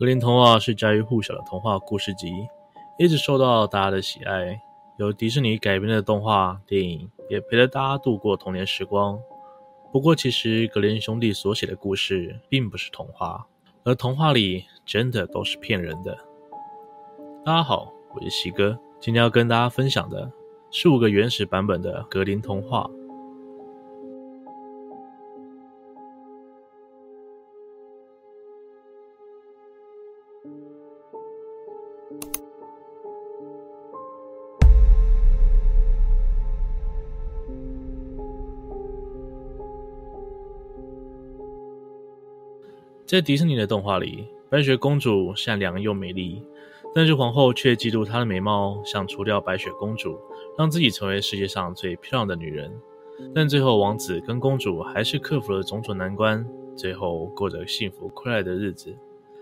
格林童话是家喻户晓的童话故事集，一直受到大家的喜爱。由迪士尼改编的动画电影也陪着大家度过童年时光。不过，其实格林兄弟所写的故事并不是童话，而童话里真的都是骗人的。大家好，我是西哥，今天要跟大家分享的是五个原始版本的格林童话。在迪士尼的动画里，白雪公主善良又美丽，但是皇后却嫉妒她的美貌，想除掉白雪公主，让自己成为世界上最漂亮的女人。但最后，王子跟公主还是克服了种种难关，最后过着幸福快乐的日子。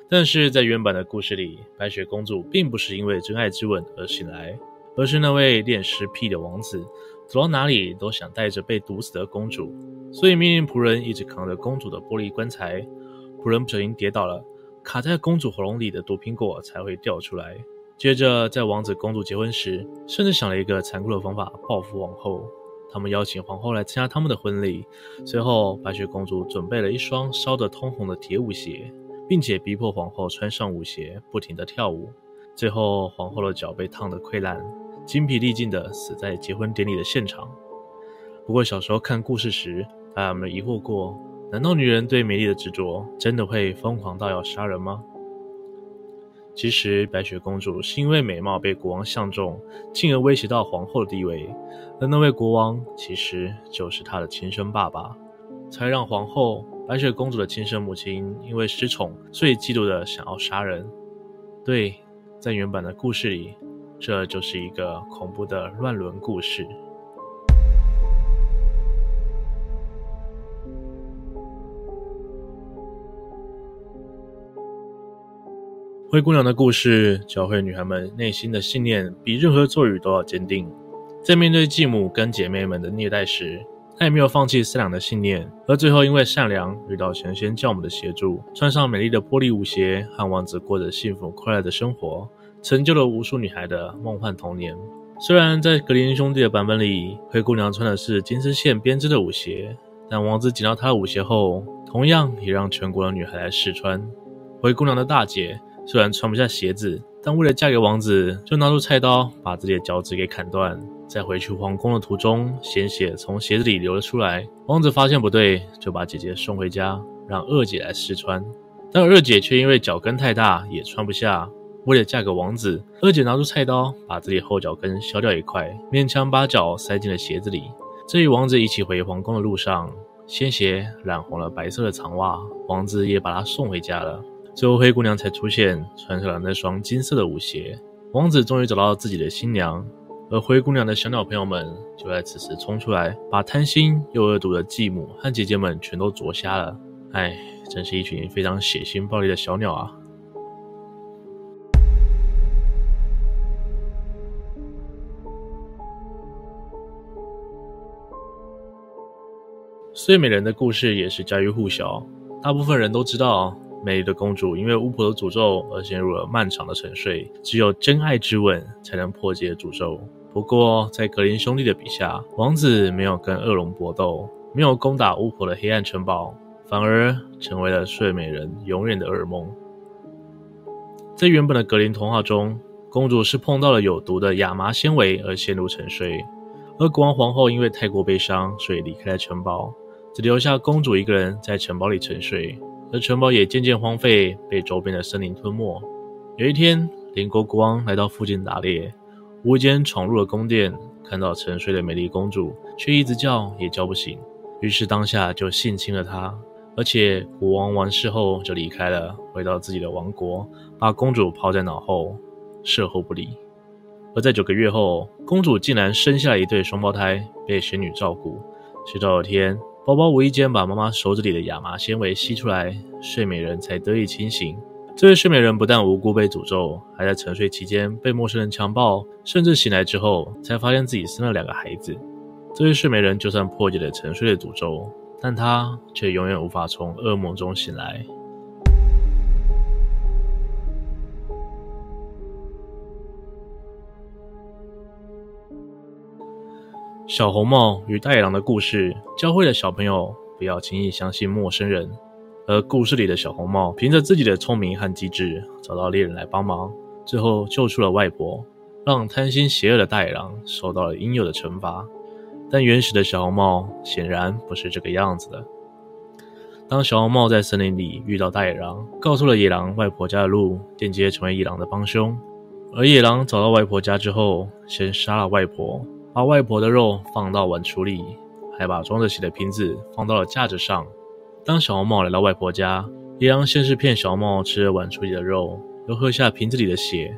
但是在原版的故事里，白雪公主并不是因为真爱之吻而醒来，而是那位恋尸癖的王子，走到哪里都想带着被毒死的公主，所以命令仆人一直扛着公主的玻璃棺材。仆人不小心跌倒了，卡在公主喉咙里的毒苹果才会掉出来。接着，在王子公主结婚时，甚至想了一个残酷的方法报复王后。他们邀请皇后来参加他们的婚礼。随后，白雪公主准备了一双烧得通红的铁舞鞋，并且逼迫皇后穿上舞鞋，不停地跳舞。最后，皇后的脚被烫得溃烂，精疲力尽地死在结婚典礼的现场。不过，小时候看故事时，大家有没有疑惑过？难道女人对美丽的执着真的会疯狂到要杀人吗？其实白雪公主是因为美貌被国王相中，进而威胁到皇后的地位，而那位国王其实就是她的亲生爸爸，才让皇后白雪公主的亲生母亲因为失宠，所以嫉妒的想要杀人。对，在原版的故事里，这就是一个恐怖的乱伦故事。灰姑娘的故事教会女孩们内心的信念比任何咒语都要坚定。在面对继母跟姐妹们的虐待时，她也没有放弃善良的信念，而最后因为善良遇到神仙教母的协助，穿上美丽的玻璃舞鞋，和王子过着幸福快乐的生活，成就了无数女孩的梦幻童年。虽然在格林兄弟的版本里，灰姑娘穿的是金丝线编织的舞鞋，但王子捡到她的舞鞋后，同样也让全国的女孩来试穿。灰姑娘的大姐。虽然穿不下鞋子，但为了嫁给王子，就拿出菜刀把自己的脚趾给砍断。在回去皇宫的途中，鲜血从鞋子里流了出来。王子发现不对，就把姐姐送回家，让二姐来试穿。但二姐却因为脚跟太大，也穿不下。为了嫁给王子，二姐拿出菜刀把自己后脚跟削掉一块，勉强把脚塞进了鞋子里。这与王子一起回皇宫的路上，鲜血染红了白色的长袜，王子也把她送回家了。最后，灰姑娘才出现，穿上了那双金色的舞鞋。王子终于找到自己的新娘，而灰姑娘的小鸟朋友们就在此时冲出来，把贪心又恶毒的继母和姐姐们全都啄瞎了。唉，真是一群非常血腥暴力的小鸟啊！睡美人的故事也是家喻户晓，大部分人都知道。美丽的公主因为巫婆的诅咒而陷入了漫长的沉睡，只有真爱之吻才能破解诅咒。不过，在格林兄弟的笔下，王子没有跟恶龙搏斗，没有攻打巫婆的黑暗城堡，反而成为了睡美人永远的噩梦。在原本的格林童话中，公主是碰到了有毒的亚麻纤维而陷入沉睡，而国王皇后因为太过悲伤，所以离开了城堡，只留下公主一个人在城堡里沉睡。而城堡也渐渐荒废，被周边的森林吞没。有一天，邻国国王来到附近打猎，无意间闯入了宫殿，看到沉睡的美丽公主，却一直叫也叫不醒，于是当下就性侵了她。而且国王完事后就离开了，回到自己的王国，把公主抛在脑后，事后不理。而在九个月后，公主竟然生下了一对双胞胎，被仙女照顾。直到有天，宝宝无意间把妈妈手指里的亚麻纤维吸出来，睡美人才得以清醒。这位睡美人不但无辜被诅咒，还在沉睡期间被陌生人强暴，甚至醒来之后才发现自己生了两个孩子。这位睡美人就算破解了沉睡的诅咒，但她却永远无法从噩梦中醒来。小红帽与大野狼的故事教会了小朋友不要轻易相信陌生人，而故事里的小红帽凭着自己的聪明和机智，找到猎人来帮忙，最后救出了外婆，让贪心邪恶的大野狼受到了应有的惩罚。但原始的小红帽显然不是这个样子的。当小红帽在森林里遇到大野狼，告诉了野狼外婆家的路，间接成为野狼的帮凶。而野狼找到外婆家之后，先杀了外婆，把外婆的肉放到碗橱里，还把装着血的瓶子放到了架子上。当小红帽来到外婆家，野狼先是骗小红帽吃了碗橱里的肉，又喝下瓶子里的血，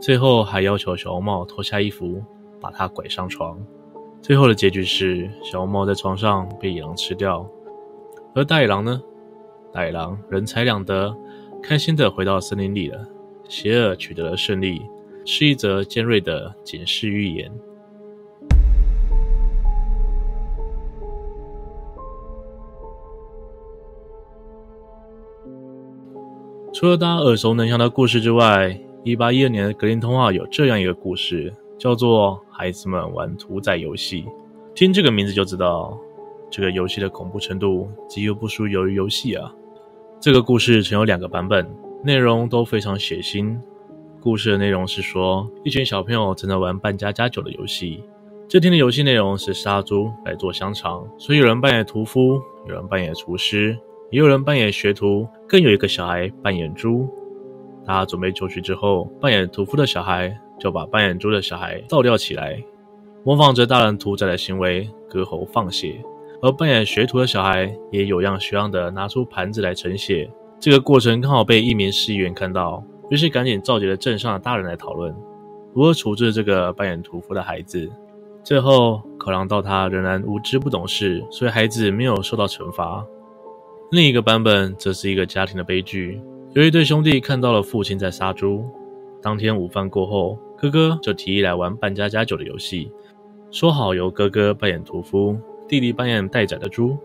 最后还要求小红帽脱下衣服，把她拐上床。最后的结局是，小红帽在床上被野狼吃掉，而大野狼呢？大野狼人财两得，开心的回到森林里了。邪恶取得了胜利，是一则尖锐的警示寓言。除了大家耳熟能详的故事之外，一八一二年的格林童话有这样一个故事。叫做孩子们玩屠宰游戏，听这个名字就知道，这个游戏的恐怖程度几乎不输鱿鱼游戏啊。这个故事曾有两个版本，内容都非常血腥。故事的内容是说，一群小朋友正在玩扮家家酒的游戏。这天的游戏内容是杀猪来做香肠，所以有人扮演屠夫，有人扮演厨师，也有人扮演学徒，更有一个小孩扮演猪。大家准备就绪之后，扮演屠夫的小孩。就把扮演猪的小孩倒吊起来，模仿着大人屠宰的行为，割喉放血。而扮演学徒的小孩也有样学样的拿出盘子来盛血。这个过程刚好被一名市议员看到，于是赶紧召集了镇上的大人来讨论如何处置这个扮演屠夫的孩子。最后考量到他仍然无知不懂事，所以孩子没有受到惩罚。另一个版本则是一个家庭的悲剧，有一对兄弟看到了父亲在杀猪。当天午饭过后，哥哥就提议来玩扮家家酒的游戏，说好由哥哥扮演屠夫，弟弟扮演待宰的猪。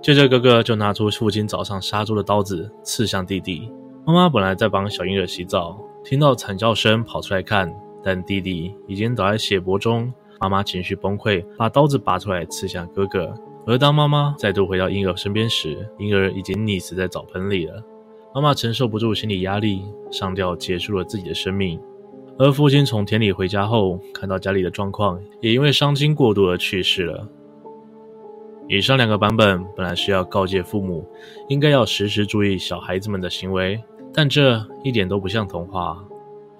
接着，哥哥就拿出父亲早上杀猪的刀子，刺向弟弟。妈妈本来在帮小婴儿洗澡，听到惨叫声跑出来看，但弟弟已经倒在血泊中。妈妈情绪崩溃，把刀子拔出来刺向哥哥。而当妈妈再度回到婴儿身边时，婴儿已经溺死在澡盆里了。妈妈承受不住心理压力，上吊结束了自己的生命。而父亲从田里回家后，看到家里的状况，也因为伤心过度而去世了。以上两个版本本来是要告诫父母，应该要时时注意小孩子们的行为，但这一点都不像童话，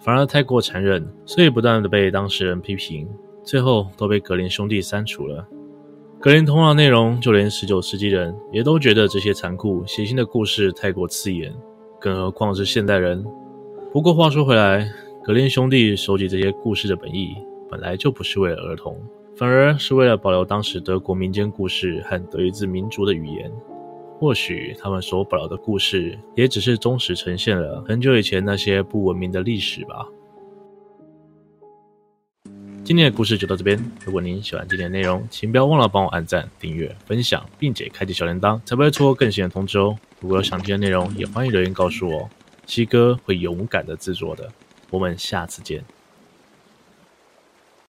反而太过残忍，所以不断的被当事人批评，最后都被格林兄弟删除了。格林童话内容，就连十九世纪人也都觉得这些残酷血腥的故事太过刺眼，更何况是现代人。不过话说回来，格林兄弟收集这些故事的本意，本来就不是为了儿童，反而是为了保留当时德国民间故事和德意志民族的语言。或许他们所保留的故事，也只是忠实呈现了很久以前那些不文明的历史吧。今天的故事就到这边。如果您喜欢今天的内容，请不要忘了帮我按赞、订阅、分享，并且开启小铃铛，才不会错过更新的通知哦。如果有想听的内容，也欢迎留言告诉我，七哥会勇敢的制作的。我们下次见。